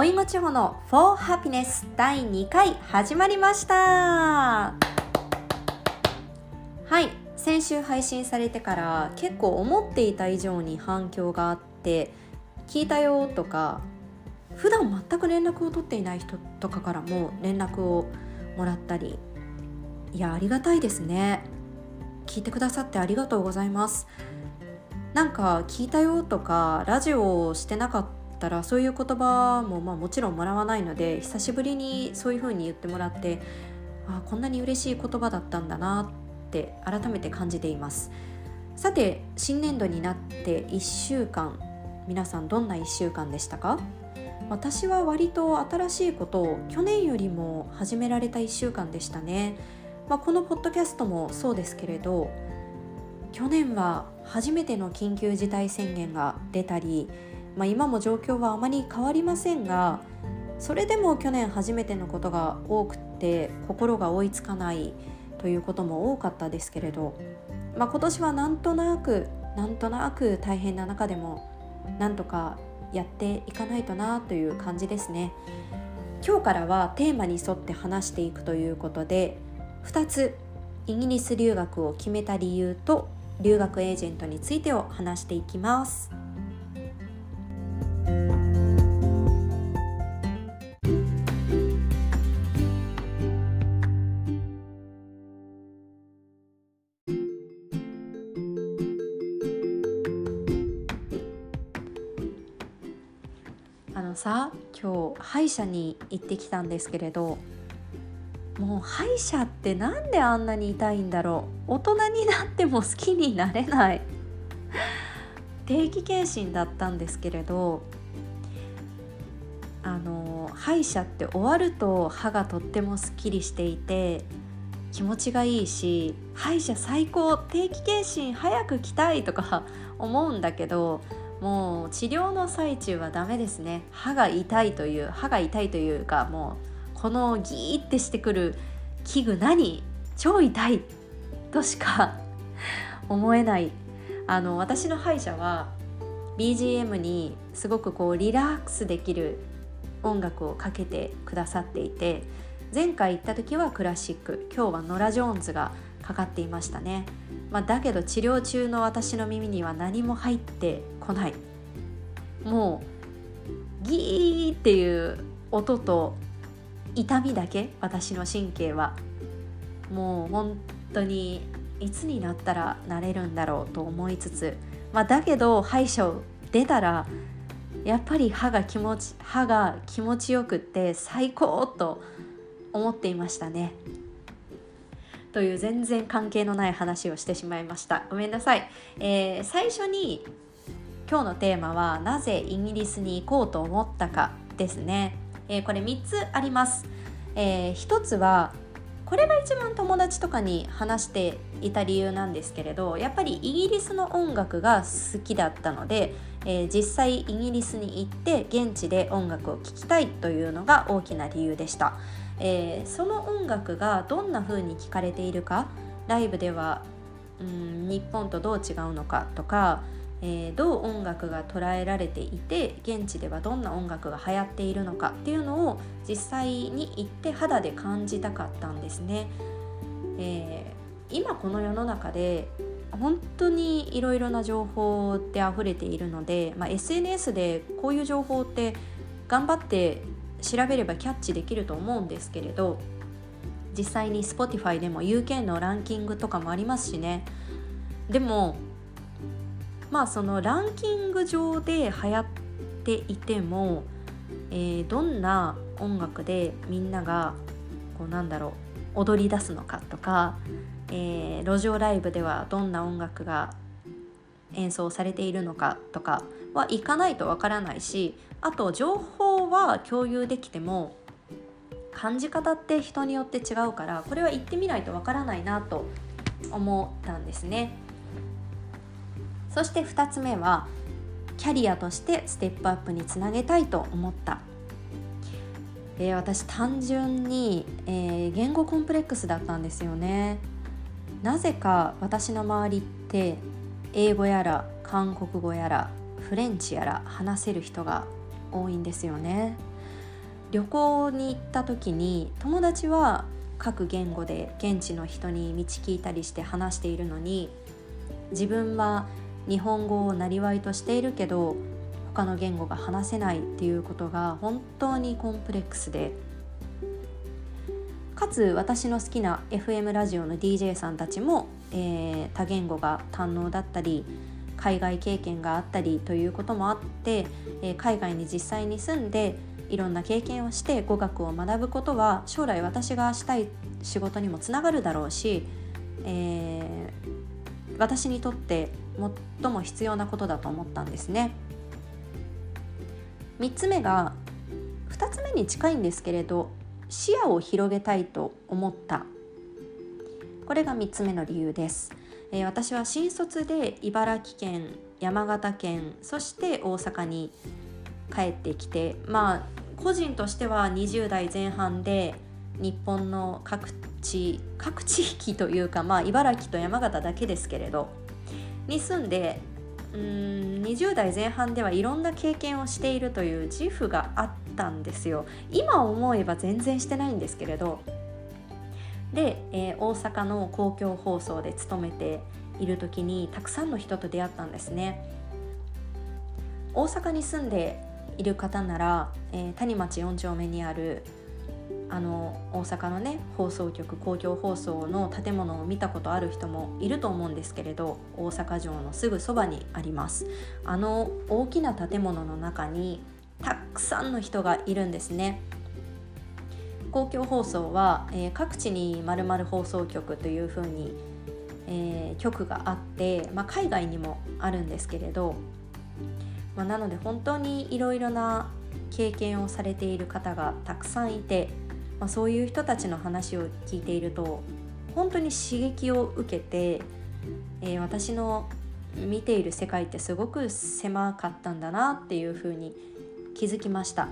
おいもちほの For Happiness 第2回始まりました。はい先週配信されてから結構思っていた以上に反響があって聞いたよとか普段全く連絡を取っていない人とかからも連絡をもらったりいやありがたいですね。聞いてくださってありがとうございます。なんか聞いたよとかラジオをしてなかったらそういう言葉もまあもちろんもらわないので久しぶりにそういう風に言ってもらってあこんなに嬉しい言葉だったんだなって改めて感じています。さて新年度になって1週間皆さんどんな1週間でしたか？私は割と新しいことを去年よりも始められた1週間でしたね、まあ、このポッドキャストもそうですけれど去年は初めての緊急事態宣言が出たり、まあ、今も状況はあまり変わりませんがそれでも去年初めてのことが多くて心が追いつかないということも多かったですけれど、まあ、今年はなんとなくなんとなく大変な中でもなんとかやっていかないとなという感じですね今日からはテーマに沿って話していくということで2つイギリス留学を決めた理由と留学エージェントについてを話していきます。さ今日歯医者に行ってきたんですけれどもう歯医者ってなんであんなに痛いんだろう？大人になっても好きになれない。定期検診だったんですけれどあの歯医者って終わると歯がとってもすっきりしていて気持ちがいいし歯医者最高定期検診早く来たいとか思うんだけどもう治療の最中はダメですね。歯が痛いという歯が痛いというかもうこのギーってしてくる器具何超痛いとしか思えない。あの私の歯医者は BGM にすごくこうリラックスできる音楽をかけてくださっていて前回行った時はクラシック。今日はノラ・ジョーンズがかかっていましたね、まあ、だけど治療中の私の耳には何も入ってこない。もうギーっていう音と痛みだけ私の神経は。もう本当にいつになったらなれるんだろうと思いつつ、まあ、だけど歯医者を出たらやっぱり歯が気持ち歯が気持ちよくって最高と思っていましたね。という全然関係のない話をしてしまいました。ごめんなさい、えー、最初に今日のテーマはなぜイギリスに行こうと思ったかですね。えー、これ3つあります、えー、1つはこれが一番友達とかに話していた理由なんですけれどやっぱりイギリスの音楽が好きだったので、えー、実際イギリスに行って現地で音楽を聴きたいというのが大きな理由でした、えー、その音楽がどんな風に聴かれているか？ライブではうん日本とどう違うのかとかえー、どう音楽が捉えられていて現地ではどんな音楽が流行っているのかっていうのを実際に行って肌で感じたかったんですね。えー、今この世の中で本当にいろいろな情報で溢れているので、まあ、SNS でこういう情報って頑張って調べればキャッチできると思うんですけれど実際に Spotify でも UK のランキングとかもありますしね。でもまあそのランキング上で流行っていても、えー、どんな音楽でみんながこうなんだろう踊り出すのかとか、えー、路上ライブではどんな音楽が演奏されているのかとかはいかないとわからないしあと情報は共有できても感じ方って人によって違うからこれは言ってみないとわからないなと思ったんですね。そして2つ目はキャリアとしてステップアップにつなげたいと思った、えー、私単純に、えー、言語コンプレックスだったんですよねなぜか私の周りって英語やら韓国語やらフレンチやら話せる人が多いんですよね。旅行に行った時に友達は各言語で現地の人に道聞いたりして話しているのに自分は日本語をなりわいとしているけど他の言語が話せないっていうことが本当にコンプレックスでかつ私の好きな FM ラジオの DJ さんたちも、えー、多言語が堪能だったり海外経験があったりということもあって、え、海外に実際に住んでいろんな経験をして語学を学ぶことは将来私がしたい仕事にもつながるだろうし、えー、私にとって最も必要なことだと思ったんですね。3つ目が2つ目に近いんですけれど視野を広げたいと思ったこれが3つ目の理由です、え、私は新卒で茨城県山形県そして大阪に帰ってきてまあ個人としては20代前半で日本の各地各地域というかまあ茨城と山形だけですけれどに住んでうん20代前半ではいろんな経験をしているという自負があったんですよ。今思えば全然してないんですけれどで、えー、大阪の公共放送で勤めている時にたくさんの人と出会ったんですね。大阪に住んでいる方なら、えー、谷町4丁目にあるあの大阪のね放送局公共放送の建物を見たことある人もいると思うんですけれど大阪城のすぐそばにあります。あの大きな建物の中にたくさんの人がいるんですね。公共放送は、えー、各地にまるまる放送局というふうに、えー、局があって、まあ、海外にもあるんですけれど、まあ、なので本当にいろいろな経験をされている方がたくさんいてまあ、そういう人たちの話を聞いていると本当に刺激を受けて、えー、私の見ている世界ってすごく狭かったんだなっていうふうに気づきました。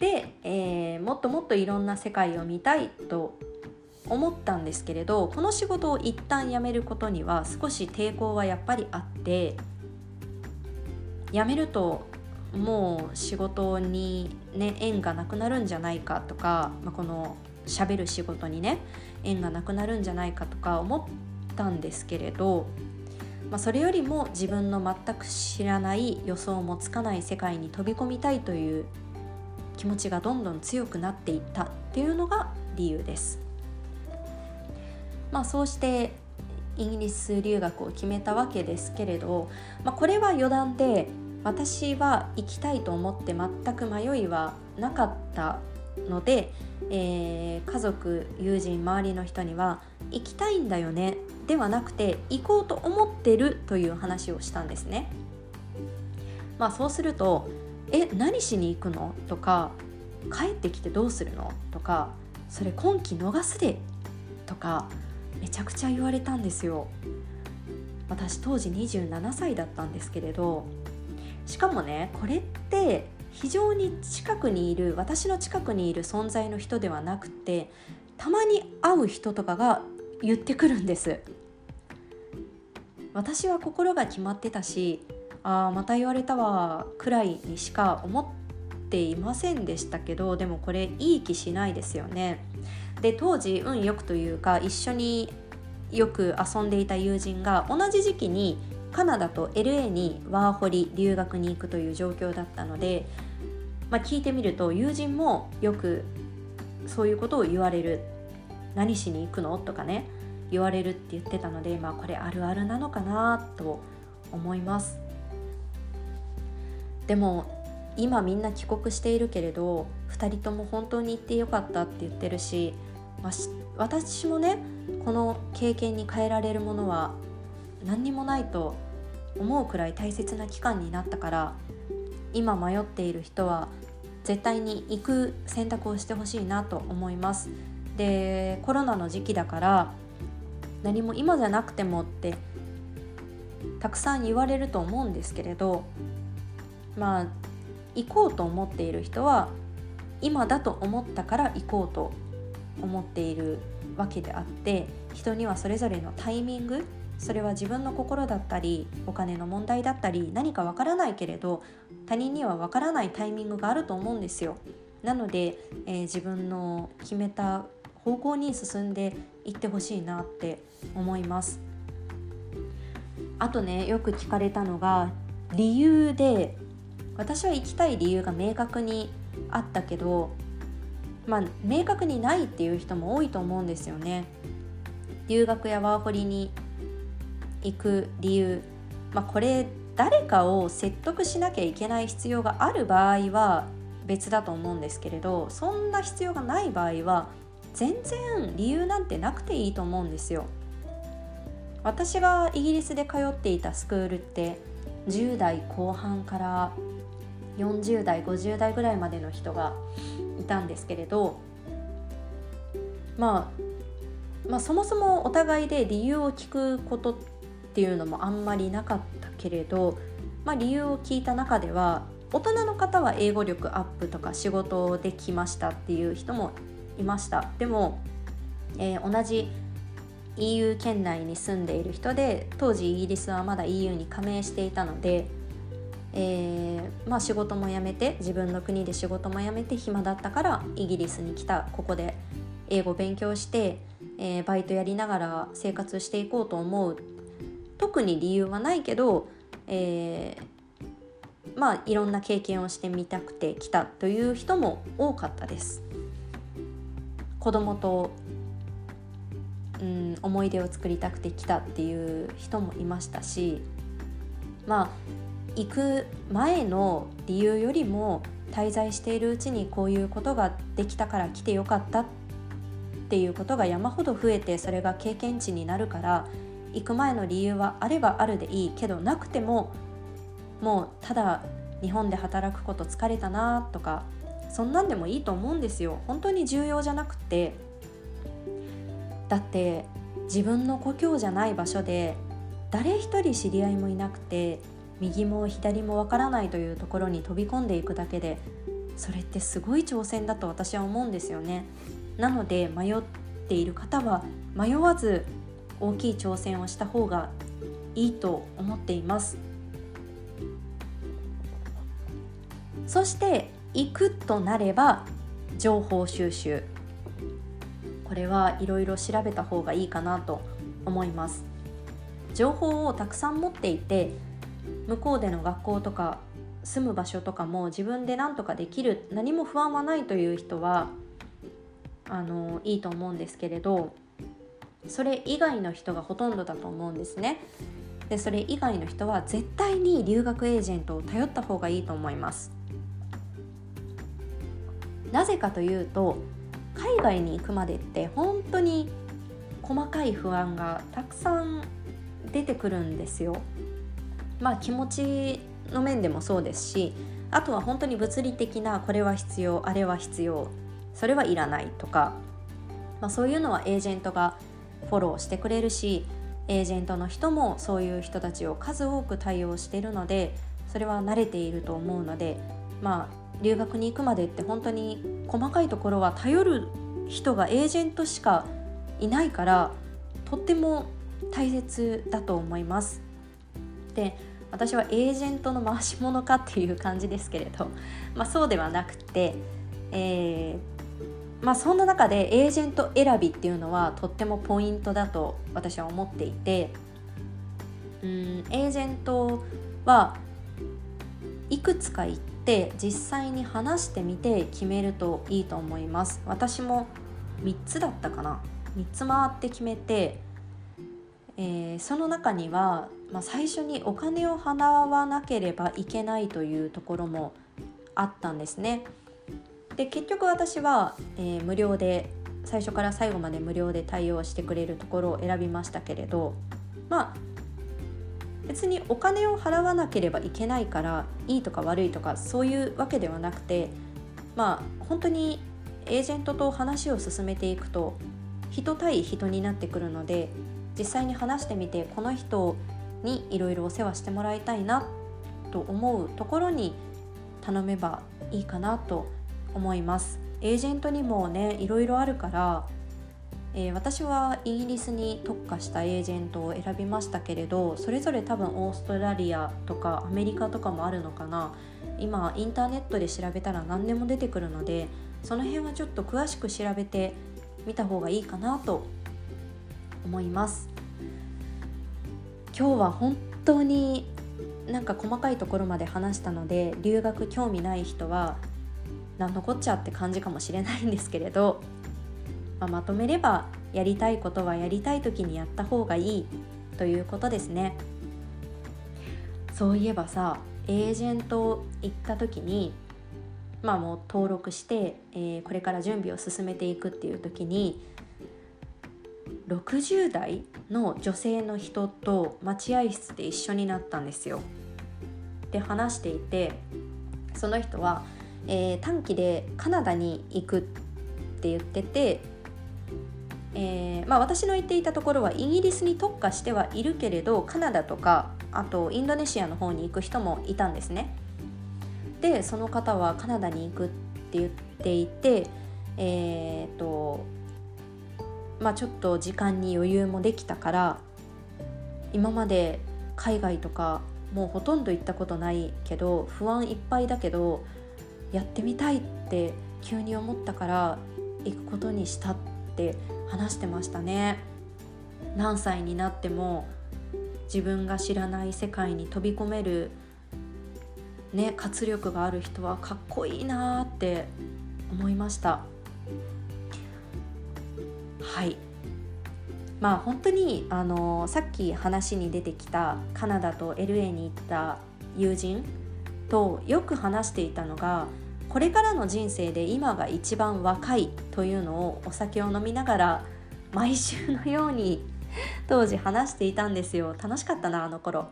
で、えー、もっともっといろんな世界を見たいと思ったんですけれどこの仕事を一旦辞めることには少し抵抗はやっぱりあって辞めるともう仕事に、ね、縁がなくなるんじゃないかとか、まあ、このしゃべる仕事にね縁がなくなるんじゃないかとか思ったんですけれど、まあ、それよりも自分の全く知らない予想もつかない世界に飛び込みたいという気持ちがどんどん強くなっていったっていうのが理由です。まあ、そうしてイギリス留学を決めたわけですけれど、まあ、これは余談で私は行きたいと思って全く迷いはなかったので、えー、家族友人周りの人には行きたいんだよねではなくて行こうと思ってるという話をしたんですね。まあそうすると「え何しに行くの?」とか「帰ってきてどうするの?」とか「それ今期逃すで」とかめちゃくちゃ言われたんですよ。私当時27歳だったんですけれどしかもねこれって非常に近くにいる私の近くにいる存在の人ではなくてたまに会う人とかが言ってくるんです私は心が決まってたしああまた言われたわくらいにしか思っていませんでしたけどでもこれいい気しないですよね。で当時運よくというか一緒によく遊んでいた友人が同じ時期にカナダと LA にワーホリ留学に行くという状況だったので、まあ、聞いてみると友人もよくそういうことを言われる。何しに行くの？とかね言われるって言ってたので、まあ、これあるあるなのかなと思います。でも今みんな帰国しているけれど2人とも本当に行ってよかったって言ってるし、まあ、私もねこの経験に変えられるものは何にもないと思うくらい大切な期間になったから今迷っている人は絶対に行く選択をしてほしいなと思います。でコロナの時期だから何も今じゃなくてもってたくさん言われると思うんですけれどまあ行こうと思っている人は今だと思ったから行こうと思っているわけであって人にはそれぞれのタイミングそれは自分の心だったりお金の問題だったり何かわからないけれど他人にはわからないタイミングがあると思うんですよ。なので、えー、自分の決めた方向に進んでいってほしいなって思います。あとねよく聞かれたのが理由で私は行きたい理由が明確にあったけどまあ明確にないっていう人も多いと思うんですよね。留学やワーホリに行く理由、まあ、これ誰かを説得しなきゃいけない必要がある場合は別だと思うんですけれどそんな必要がない場合は全然理由なんてなくていいと思うんですよ。私がイギリスで通っていたスクールって10代後半から40代50代ぐらいまでの人がいたんですけれど、まあ、まあそもそもお互いで理由を聞くことっていうのもあんまりなかったけれど、まあ、理由を聞いた中では大人の方は英語力アップとか仕事できましたっていう人もいました。でも、えー、同じ EU 圏内に住んでいる人で当時イギリスはまだ EU に加盟していたので、えー、まあ、仕事も辞めて自分の国で仕事も辞めて暇だったからイギリスに来たここで英語勉強して、えー、バイトやりながら生活していこうと思う特に理由はないけど、えー、まあいろんな経験をしてみたくて来たという人も多かったです。子供とうん、思い出を作りたくて来たっていう人もいましたしまあ行く前の理由よりも滞在しているうちにこういうことができたから来てよかったっていうことが山ほど増えてそれが経験値になるから行く前の理由はあればあるでいいけどなくてももうただ日本で働くこと疲れたなとかそんなんでもいいと思うんですよ。本当に重要じゃなくて。だって自分の故郷じゃない場所で誰一人知り合いもいなくて右も左もわからないというところに飛び込んでいくだけでそれってすごい挑戦だと私は思うんですよね。なので迷っている方は迷わず大きい挑戦をした方がいいと思っています。そして行くとなれば情報収集これはいろいろ調べた方がいいかなと思います情報をたくさん持っていて向こうでの学校とか住む場所とかも自分で何とかできる何も不安はないという人はあのいいと思うんですけれどそれ以外の人がほとんどだと思うんですねでそれ以外の人は絶対に留学エージェントを頼った方がいいと思いますなぜかというと海外に行くまでって本当に細かい不安がたくさん出てくるんですよ。まあ気持ちの面でもそうですしあとは本当に物理的なこれは必要あれは必要それはいらないとか、まあ、そういうのはエージェントがフォローしてくれるしエージェントの人もそういう人たちを数多く対応しているのでそれは慣れていると思うのでまあ留学に行くまでって本当に細かいところは頼る人がエージェントしかいないからとっても大切だと思います。で私はエージェントの回し者かっていう感じですけれど、まあ、そうではなくて、えー、まあ、そんな中でエージェント選びっていうのはとってもポイントだと私は思っていてうんエージェントはいくつか行って実際に話してみて決めるといいと思います。私も3つだったかな。3つ回って決めて、えー、その中には、まあ、最初にお金を払わなければいけないというところもあったんですね。で結局私は、えー、無料で最初から最後まで無料で対応してくれるところを選びましたけれどまあ別にお金を払わなければいけないからいいとか悪いとかそういうわけではなくてまあ本当にエージェントと話を進めていくと人対人になってくるので実際に話してみてこの人にいろいろお世話してもらいたいなと思うところに頼めばいいかなと思います。エージェントにもねいろいろあるからえー、私はイギリスに特化したエージェントを選びましたけれどそれぞれ多分オーストラリアとかアメリカとかもあるのかな今インターネットで調べたら何でも出てくるのでその辺はちょっと詳しく調べてみた方がいいかなと思います。今日は本当になんか細かいところまで話したので留学興味ない人は何のこっちゃって感じかもしれないんですけれどまあ、まとめればやりたいことはやりたい時にやった方がいいということですね。そういえばさエージェント行った時にまあもう登録して、えー、これから準備を進めていくっていう時に60代の女性の人と待合室で一緒になったんですよ。で話していてその人は、えー、短期でカナダに行くって言っててえー、まあ、私の言っていたところはイギリスに特化してはいるけれどカナダとかあとインドネシアの方に行く人もいたんですね。でその方はカナダに行くって言っていてえー、とまあちょっと時間に余裕もできたから今まで海外とかもうほとんど行ったことないけど不安いっぱいだけどやってみたいって急に思ったから行くことにしたって話してましたね。何歳になっても自分が知らない世界に飛び込めるね活力がある人はかっこいいなって思いました。はい。まあ本当にあのさっき話に出てきたカナダと LA に行った友人とよく話していたのがこれからの人生で今が一番若いというのをお酒を飲みながら毎週のように当時話していたんですよ。楽しかったなあの頃。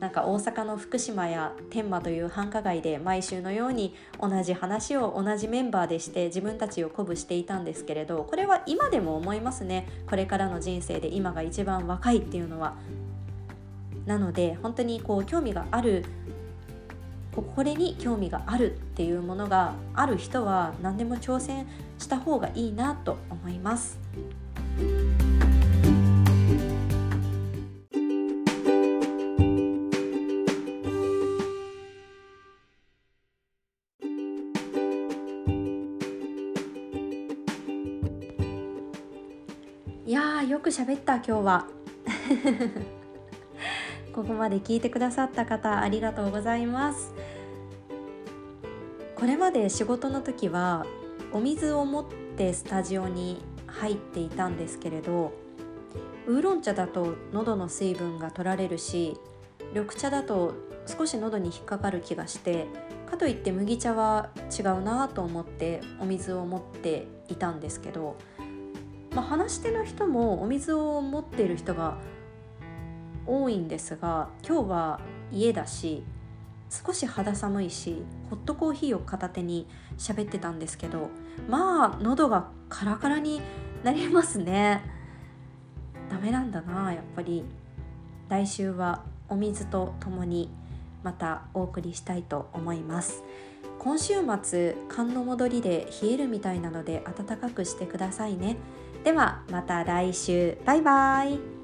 なんか大阪の福島や天満という繁華街で毎週のように同じ話を同じメンバーでして自分たちを鼓舞していたんですけれどこれは今でも思いますねこれからの人生で今が一番若いっていうのはなので本当にこう興味があるこれに興味があるっていうものがある人は何でも挑戦した方がいいなと思います。いやよく喋った今日は。ここまで聞いてくださった方ありがとうございます。これまで仕事の時はお水を持ってスタジオに入っていたんですけれどウーロン茶だと喉の水分が取られるし緑茶だと少し喉に引っかかる気がしてかといって麦茶は違うなと思ってお水を持っていたんですけど、まあ、話し手の人もお水を持っている人が多いんですが今日は家だし少し肌寒いしホットコーヒーを片手に喋ってたんですけどまあ喉がカラカラになりますね。ダメなんだなやっぱり。来週はお水とともにまたお送りしたいと思います。今週末寒の戻りで冷えるみたいなので暖かくしてくださいね。ではまた来週。バイバイ。